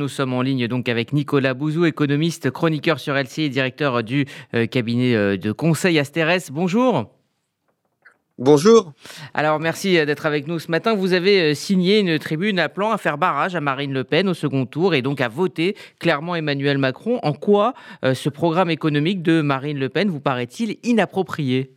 Nous sommes en ligne donc avec Nicolas Bouzou, économiste, chroniqueur sur LCI et directeur du euh, cabinet euh, de conseil Asterès. Bonjour. Bonjour. Alors merci euh, d'être avec nous ce matin. Vous avez signé une tribune appelant à faire barrage à Marine Le Pen au second tour et donc à voter clairement Emmanuel Macron. En quoi ce programme économique de Marine Le Pen vous paraît-il inapproprié?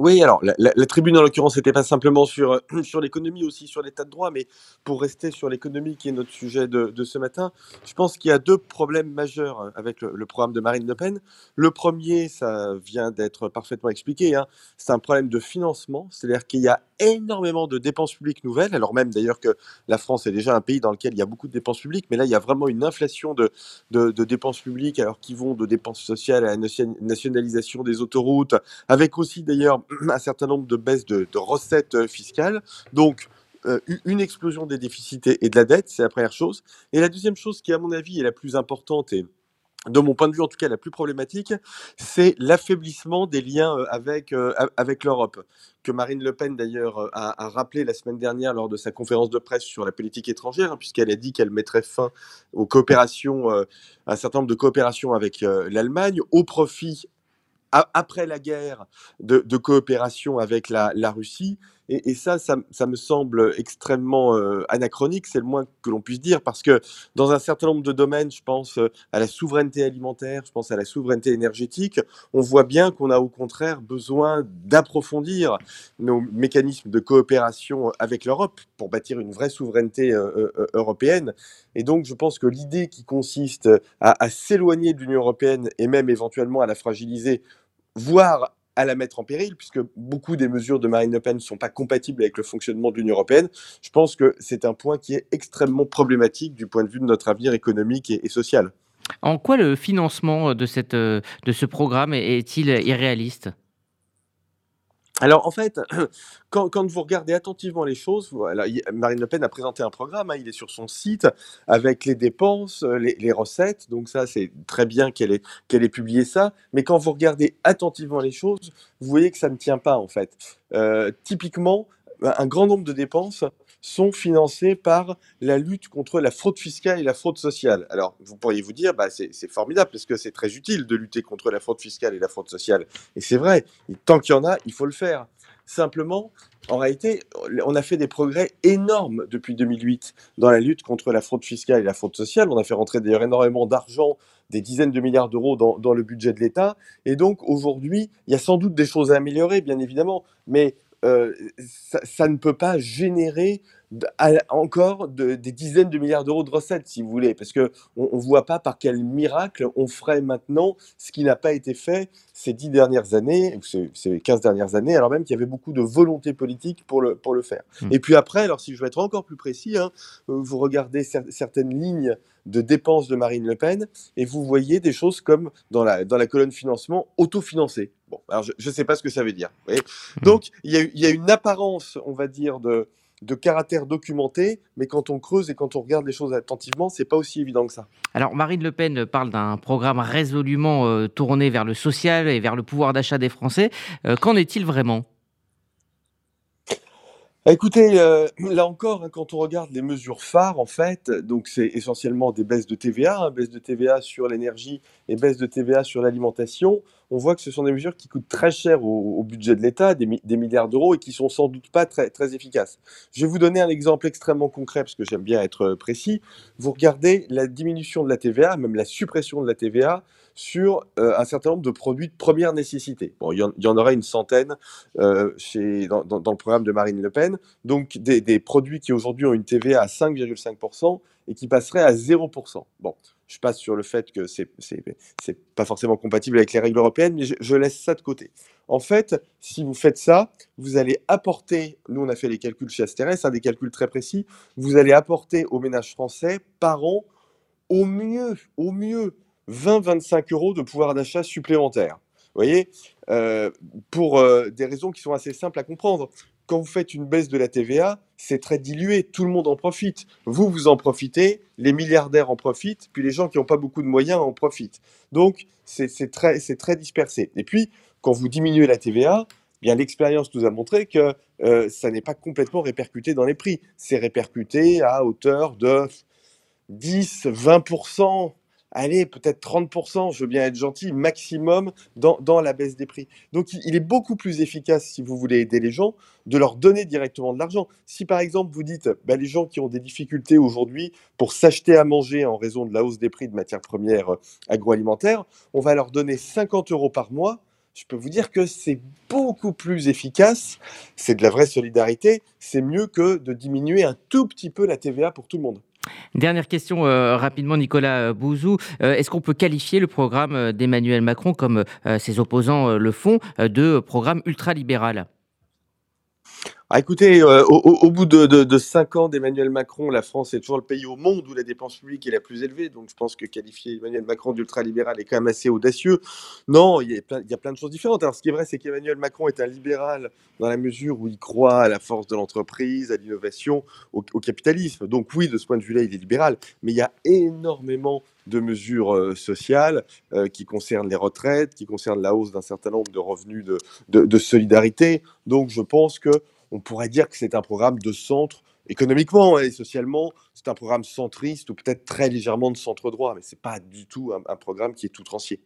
Oui, alors la, tribune en l'occurrence n'était pas simplement sur, euh, sur l'économie, aussi sur l'état de droit, mais pour rester sur l'économie qui est notre sujet de, ce matin, je pense qu'il y a deux problèmes majeurs euh, avec le, programme de Marine Le Pen. Le premier, ça vient d'être parfaitement expliqué, hein, c'est un problème de financement, c'est-à-dire qu'il y a énormément de dépenses publiques nouvelles, alors même d'ailleurs que la France est déjà un pays dans lequel il y a beaucoup de dépenses publiques, mais là il y a vraiment une inflation de, de, de dépenses publiques, alors qui vont de dépenses sociales à la nationalisation des autoroutes, avec aussi d'ailleurs un certain nombre de baisses de, recettes euh, fiscales. Donc, euh, une explosion des déficits et de la dette, c'est la première chose. Et la deuxième chose qui, à mon avis, est la plus importante et de mon point de vue en tout cas la plus problématique, c'est l'affaiblissement des liens euh, avec, avec l'Europe, que Marine Le Pen d'ailleurs a, rappelé la semaine dernière lors de sa conférence de presse sur la politique étrangère, hein, puisqu'elle a dit qu'elle mettrait fin aux coopérations, à un certain nombre de coopérations avec l'Allemagne, au profit après la guerre de, coopération avec la, Russie. Et, ça, ça, me semble extrêmement anachronique, c'est le moins que l'on puisse dire, parce que dans un certain nombre de domaines, je pense à la souveraineté alimentaire, je pense à la souveraineté énergétique, on voit bien qu'on a au contraire besoin d'approfondir nos mécanismes de coopération avec l'Europe pour bâtir une vraie souveraineté européenne. Et donc, je pense que l'idée qui consiste à, à s'éloigner de l'Union européenne et même éventuellement à la fragiliser voire à la mettre en péril, puisque beaucoup des mesures de Marine Le Pen ne sont pas compatibles avec le fonctionnement de l'Union européenne. Je pense que c'est un point qui est extrêmement problématique du point de vue de notre avenir économique et, social. En quoi le financement de, cette, de ce programme est-il irréaliste? Alors en fait, quand, vous regardez attentivement les choses, Marine Le Pen a présenté un programme, hein, il est sur son site avec les dépenses, euh, les, recettes, donc ça c'est très bien qu'elle ait, ait publié ça, mais quand vous regardez attentivement les choses, vous voyez que ça ne tient pas en fait. Euh, typiquement, un grand nombre de dépenses sont financées par la lutte contre la fraude fiscale et la fraude sociale. Alors, vous pourriez vous dire, bah, c'est formidable parce que c'est très utile de lutter contre la fraude fiscale et la fraude sociale. Et c'est vrai, tant qu'il y en a, il faut le faire. Simplement, en réalité, on a fait des progrès énormes depuis 2008 dans la lutte contre la fraude fiscale et la fraude sociale. On a fait rentrer d'ailleurs énormément d'argent, des dizaines de milliards d'euros dans, dans, le budget de l'État. Et donc aujourd'hui, il y a sans doute des choses à améliorer, bien évidemment, mais euh, ça, ne peut pas générer encore des dizaines de milliards d'euros de recettes, si vous voulez, parce qu'on ne voit pas par quel miracle on ferait maintenant ce qui n'a pas été fait ces dix dernières années, ou ces, 15 dernières années, alors même qu'il y avait beaucoup de volonté politique pour le, pour le faire. Mmh. Et puis après, alors si je veux être encore plus précis, hein, euh, vous regardez certaines lignes de dépenses de Marine Le Pen et vous voyez des choses comme dans la, dans la colonne financement autofinancé. Bon, alors je ne sais pas ce que ça veut dire. Mmh. Donc il y, a, il y a une apparence, on va dire, de, de caractère documenté, mais quand on creuse et quand on regarde les choses attentivement, c'est pas aussi évident que ça. Alors Marine Le Pen parle d'un programme résolument euh, tourné vers le social et vers le pouvoir d'achat des Français. Euh, qu'en est-il vraiment? Écoutez, euh, là encore, hein, quand on regarde les mesures phares, en fait, donc c'est essentiellement des baisses de TVA, hein, baisse de TVA sur l'énergie et baisse de TVA sur l'alimentation. On voit que ce sont des mesures qui coûtent très cher au, budget de l'État, des, milliards d'euros, et qui sont sans doute pas très, très efficaces. Je vais vous donner un exemple extrêmement concret, parce que j'aime bien être précis. Vous regardez la diminution de la TVA, même la suppression de la TVA, sur euh, un certain nombre de produits de première nécessité. Bon, il y, en, aura une centaine euh, dans, le programme de Marine Le Pen, donc des, produits qui aujourd'hui ont une TVA à 5,5% et qui passeraient à 0%. Bon, je passe sur le fait que c'est n'est pas forcément compatible avec les règles européennes, mais je, laisse ça de côté. En fait, si vous faites ça, vous allez apporter, nous on a fait les calculs chez Asterès, des calculs très précis, vous allez apporter aux ménages français par an au mieux, au mieux 20-25 euros de pouvoir d'achat supplémentaire. Vous voyez euh, Pour euh, des raisons qui sont assez simples à comprendre. Quand vous faites une baisse de la TVA, c'est très dilué, tout le monde en profite. Vous, vous en profitez, les milliardaires en profitent, puis les gens qui n'ont pas beaucoup de moyens en profitent. Donc, c'est très, dispersé. Et puis, quand vous diminuez la TVA, bien l'expérience nous a montré que euh, ça n'est pas complètement répercuté dans les prix. C'est répercuté à hauteur de 10-20 allez, peut-être 30% je veux bien être gentil, maximum dans dans la baisse des prix. Donc il est beaucoup plus efficace, si vous voulez aider les gens, de leur donner directement de l'argent. Si par exemple vous dites: «Bah, les gens qui ont des difficultés aujourd'hui pour s'acheter à manger en raison de la hausse des prix de matières premières, heu, agroalimentaires, on va leur donner 50 euros par mois», je peux vous dire que c'est beaucoup plus efficace, c'est de la vraie solidarité, c'est mieux que de diminuer un tout petit peu la TVA pour tout le monde. Dernière question, heu, rapidement Nicolas, heu, Bouzou. Heu, est-ce qu'on peut qualifier le programme, d'Emmanuel Macron comme, ses opposants, le font, de programme ultralibéral? Ah écoutez, heu, au bout de 5 ans d'Emmanuel Macron, la France est toujours le pays au monde où la dépense publique est la plus élevée, donc je pense que qualifier Emmanuel Macron d'ultralibéral est quand même assez audacieux. Non, il y a plein de choses différentes. Alors ce qui est vrai, c'est qu'Emmanuel Macron est un libéral dans la mesure où il croit à la force de l'entreprise, à l'innovation, au capitalisme. Donc oui, de ce point de vue-là, il est libéral, mais il y a énormément de mesures, heu, sociales, heu, qui concernent les retraites, qui concernent la hausse d'un certain nombre de revenus de solidarité. Donc je pense qu'on pourrait dire que c'est un programme de centre économiquement et socialement, c'est un programme centriste ou peut-être très légèrement de centre droit, mais c'est pas du tout un programme qui est outrancier.